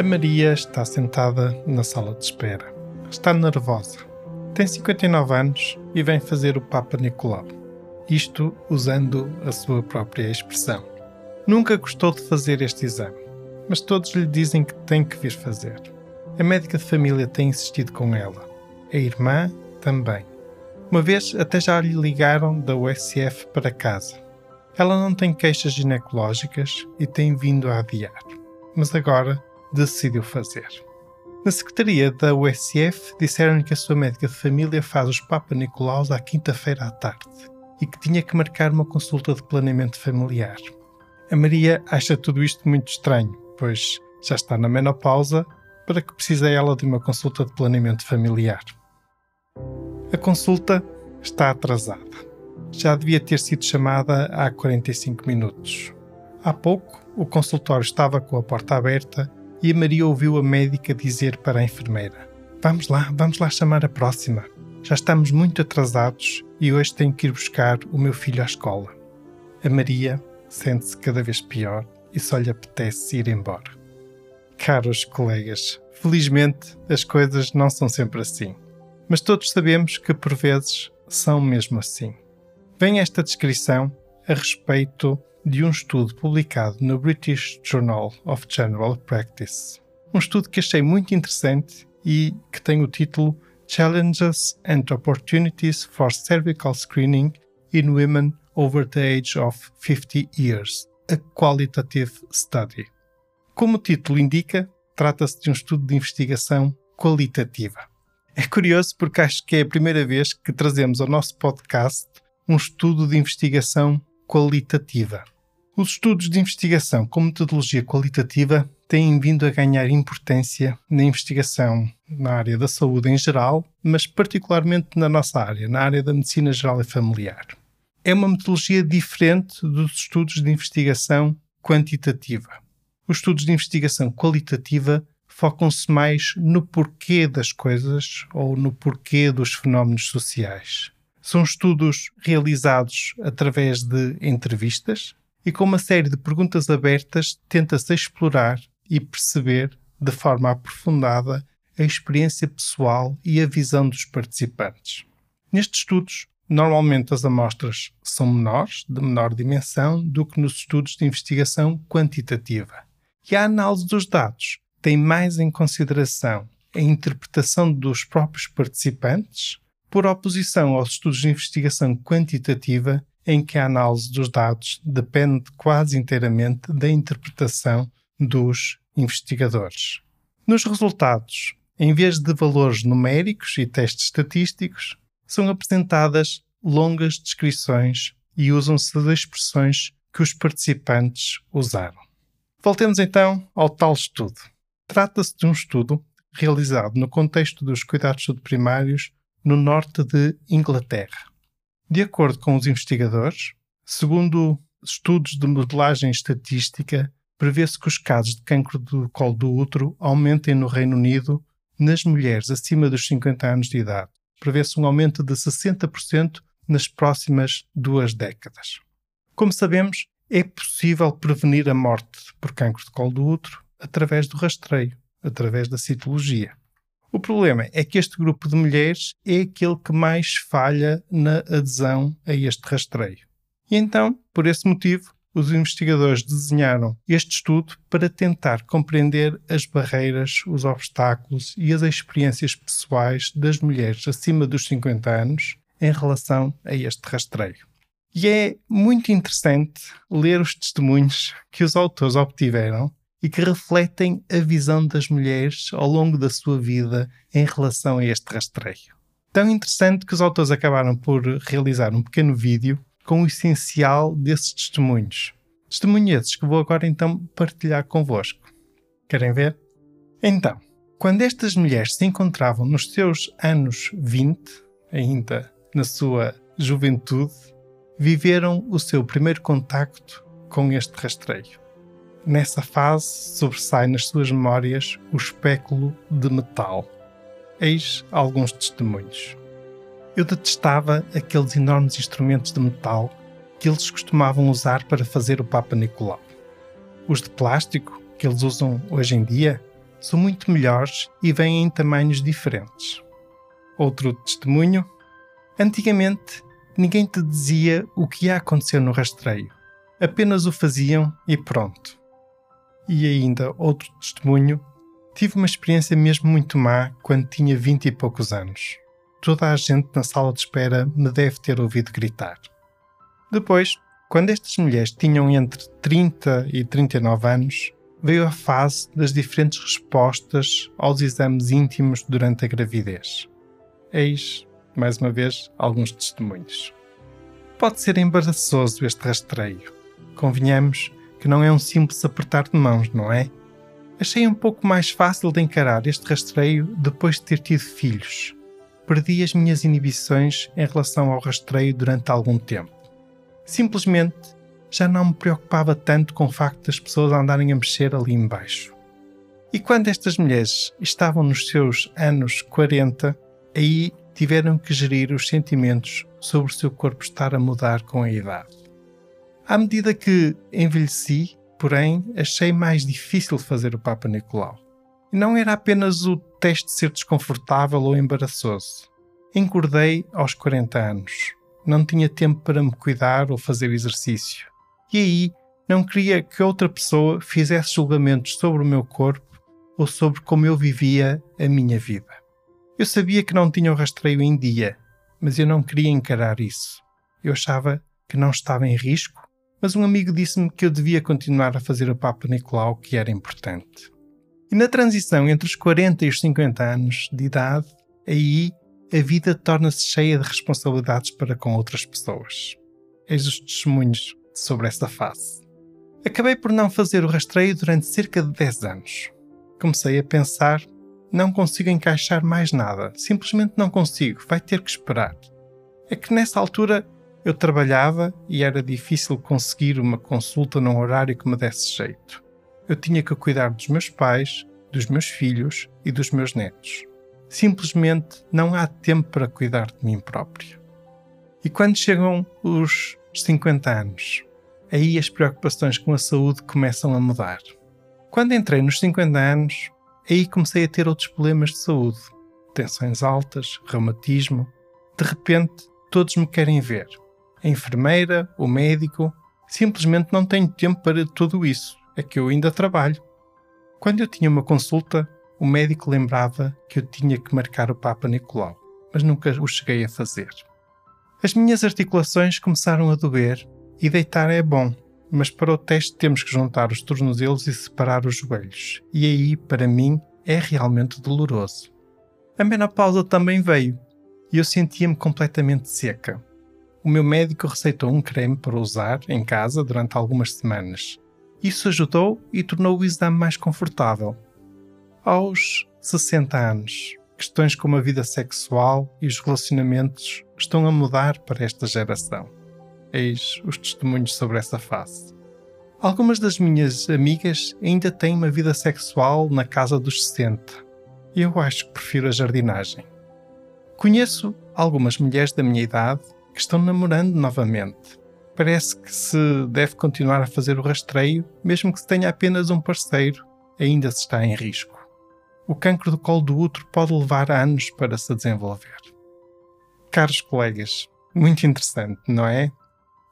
A Maria está sentada na sala de espera. Está nervosa. Tem 59 anos e vem fazer o Papa Nicolau. Isto usando a sua própria expressão. Nunca gostou de fazer este exame, mas todos lhe dizem que tem que vir fazer. A médica de família tem insistido com ela. A irmã também. Uma vez até já lhe ligaram da USF para casa. Ela não tem queixas ginecológicas e tem vindo a adiar. Mas agora decidiu fazer. Na secretaria da USF disseram-lhe que a sua médica de família faz os Papa Nicolaus à quinta-feira à tarde e que tinha que marcar uma consulta de planeamento familiar. A Maria acha tudo isto muito estranho, pois já está na menopausa, para que precisa ela de uma consulta de planeamento familiar. A consulta está atrasada. Já devia ter sido chamada há 45 minutos. Há pouco, o consultório estava com a porta aberta e a Maria ouviu a médica dizer para a enfermeira: Vamos lá, vamos lá chamar a próxima. Já estamos muito atrasados e hoje tenho que ir buscar o meu filho à escola. A Maria sente-se cada vez pior e só lhe apetece ir embora. Caros colegas, felizmente as coisas não são sempre assim. Mas todos sabemos que por vezes são mesmo assim. Vem esta descrição a respeito de um estudo publicado no British Journal of General Practice. Um estudo que achei muito interessante e que tem o título Challenges and Opportunities for Cervical Screening in Women Over the Age of 50 Years, a Qualitative Study. Como o título indica, trata-se de um estudo de investigação qualitativa. É curioso porque acho que é a primeira vez que trazemos ao nosso podcast um estudo de investigação qualitativa. Os estudos de investigação com metodologia qualitativa têm vindo a ganhar importância na investigação na área da saúde em geral, mas particularmente na nossa área, na área da medicina geral e familiar. É uma metodologia diferente dos estudos de investigação quantitativa. Os estudos de investigação qualitativa focam-se mais no porquê das coisas ou no porquê dos fenómenos sociais. São estudos realizados através de entrevistas e com uma série de perguntas abertas tenta-se explorar e perceber de forma aprofundada a experiência pessoal e a visão dos participantes. Nestes estudos, normalmente as amostras são menores, de menor dimensão, do que nos estudos de investigação quantitativa. E a análise dos dados tem mais em consideração a interpretação dos próprios participantes por oposição aos estudos de investigação quantitativa, em que a análise dos dados depende quase inteiramente da interpretação dos investigadores. Nos resultados, em vez de valores numéricos e testes estatísticos, são apresentadas longas descrições e usam-se as expressões que os participantes usaram. Voltemos então ao tal estudo. Trata-se de um estudo realizado no contexto dos cuidados primários no norte de Inglaterra. De acordo com os investigadores, segundo estudos de modelagem estatística, prevê-se que os casos de cancro do colo do útero aumentem no Reino Unido nas mulheres acima dos 50 anos de idade. Prevê-se um aumento de 60% nas próximas duas décadas. Como sabemos, é possível prevenir a morte por cancro de colo do útero através do rastreio, através da citologia. O problema é que este grupo de mulheres é aquele que mais falha na adesão a este rastreio. E então, por esse motivo, os investigadores desenharam este estudo para tentar compreender as barreiras, os obstáculos e as experiências pessoais das mulheres acima dos 50 anos em relação a este rastreio. E é muito interessante ler os testemunhos que os autores obtiveram e que refletem a visão das mulheres ao longo da sua vida em relação a este rastreio. Tão interessante que os autores acabaram por realizar um pequeno vídeo com o essencial desses testemunhos. Testemunhos esses que vou agora então partilhar convosco. Querem ver? Então, quando estas mulheres se encontravam nos seus anos 20, ainda na sua juventude, viveram o seu primeiro contacto com este rastreio. Nessa fase sobressai nas suas memórias o espéculo de metal. Eis alguns testemunhos. Eu detestava aqueles enormes instrumentos de metal que eles costumavam usar para fazer o Papa Nicolau. Os de plástico, que eles usam hoje em dia, são muito melhores e vêm em tamanhos diferentes. Outro testemunho: antigamente ninguém te dizia o que ia acontecer no rastreio, apenas o faziam e pronto. E ainda outro testemunho: tive uma experiência mesmo muito má quando tinha vinte e poucos anos toda a gente na sala de espera me deve ter ouvido gritar. Depois, quando estas mulheres tinham entre 30 e 39 anos, veio a fase das diferentes respostas aos exames íntimos durante a gravidez. Eis, mais uma vez, alguns testemunhos. Pode ser embaraçoso este rastreio. Convenhamos que não é um simples apertar de mãos, não é? Achei um pouco mais fácil de encarar este rastreio depois de ter tido filhos perdi as minhas inibições em relação ao rastreio durante algum tempo. Simplesmente já não me preocupava tanto com o facto das pessoas andarem a mexer ali embaixo. E quando estas mulheres estavam nos seus anos 40, aí tiveram que gerir os sentimentos sobre o seu corpo estar a mudar com a idade. À medida que envelheci, porém, achei mais difícil fazer o Papa Nicolau. Não era apenas o teste de ser desconfortável ou embaraçoso. Engordei aos 40 anos. Não tinha tempo para me cuidar ou fazer exercício. E aí não queria que outra pessoa fizesse julgamentos sobre o meu corpo ou sobre como eu vivia a minha vida. Eu sabia que não tinha o rastreio em dia, mas eu não queria encarar isso. Eu achava que não estava em risco, mas um amigo disse-me que eu devia continuar a fazer o Papa Nicolau, que era importante. E na transição entre os 40 e os 50 anos de idade, aí a vida torna-se cheia de responsabilidades para com outras pessoas. Eis os testemunhos sobre esta fase. Acabei por não fazer o rastreio durante cerca de 10 anos. Comecei a pensar: não consigo encaixar mais nada, simplesmente não consigo, vai ter que esperar. É que nessa altura eu trabalhava e era difícil conseguir uma consulta num horário que me desse jeito eu tinha que cuidar dos meus pais, dos meus filhos e dos meus netos. Simplesmente não há tempo para cuidar de mim próprio. E quando chegam os 50 anos, aí as preocupações com a saúde começam a mudar. Quando entrei nos 50 anos, aí comecei a ter outros problemas de saúde, tensões altas, reumatismo. De repente, todos me querem ver. A enfermeira, o médico, simplesmente não tenho tempo para tudo isso é que eu ainda trabalho. Quando eu tinha uma consulta, o médico lembrava que eu tinha que marcar o Papa Nicolau, mas nunca o cheguei a fazer. As minhas articulações começaram a doer e deitar é bom, mas para o teste temos que juntar os tornozelos e separar os joelhos, e aí, para mim, é realmente doloroso. A menopausa também veio e eu sentia-me completamente seca. O meu médico receitou um creme para usar em casa durante algumas semanas, isso ajudou e tornou o exame mais confortável. Aos 60 anos, questões como a vida sexual e os relacionamentos estão a mudar para esta geração. Eis os testemunhos sobre essa face. Algumas das minhas amigas ainda têm uma vida sexual na casa dos 60. E eu acho que prefiro a jardinagem. Conheço algumas mulheres da minha idade que estão namorando novamente parece que se deve continuar a fazer o rastreio, mesmo que se tenha apenas um parceiro, ainda se está em risco. O cancro do colo do útero pode levar anos para se desenvolver. Caros colegas, muito interessante, não é?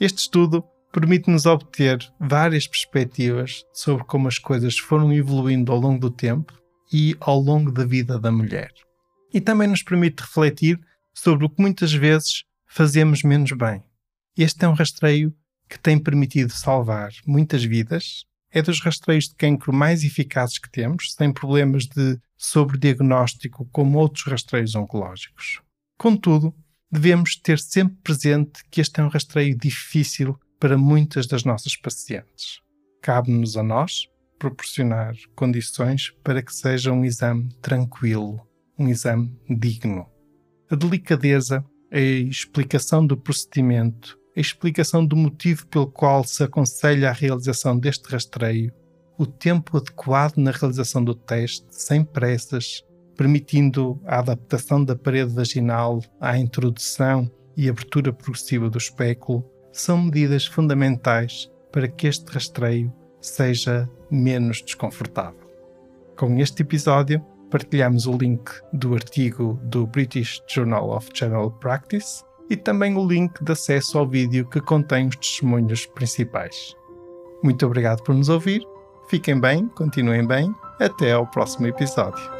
Este estudo permite-nos obter várias perspectivas sobre como as coisas foram evoluindo ao longo do tempo e ao longo da vida da mulher. E também nos permite refletir sobre o que muitas vezes fazemos menos bem este é um rastreio que tem permitido salvar muitas vidas. É dos rastreios de cancro mais eficazes que temos, sem problemas de sobrediagnóstico como outros rastreios oncológicos. Contudo, devemos ter sempre presente que este é um rastreio difícil para muitas das nossas pacientes. Cabe-nos a nós proporcionar condições para que seja um exame tranquilo, um exame digno. A delicadeza, a explicação do procedimento, a explicação do motivo pelo qual se aconselha a realização deste rastreio, o tempo adequado na realização do teste, sem pressas, permitindo a adaptação da parede vaginal à introdução e abertura progressiva do espéculo, são medidas fundamentais para que este rastreio seja menos desconfortável. Com este episódio, partilhamos o link do artigo do British Journal of General Practice e também o link de acesso ao vídeo que contém os testemunhos principais. Muito obrigado por nos ouvir, fiquem bem, continuem bem, até ao próximo episódio.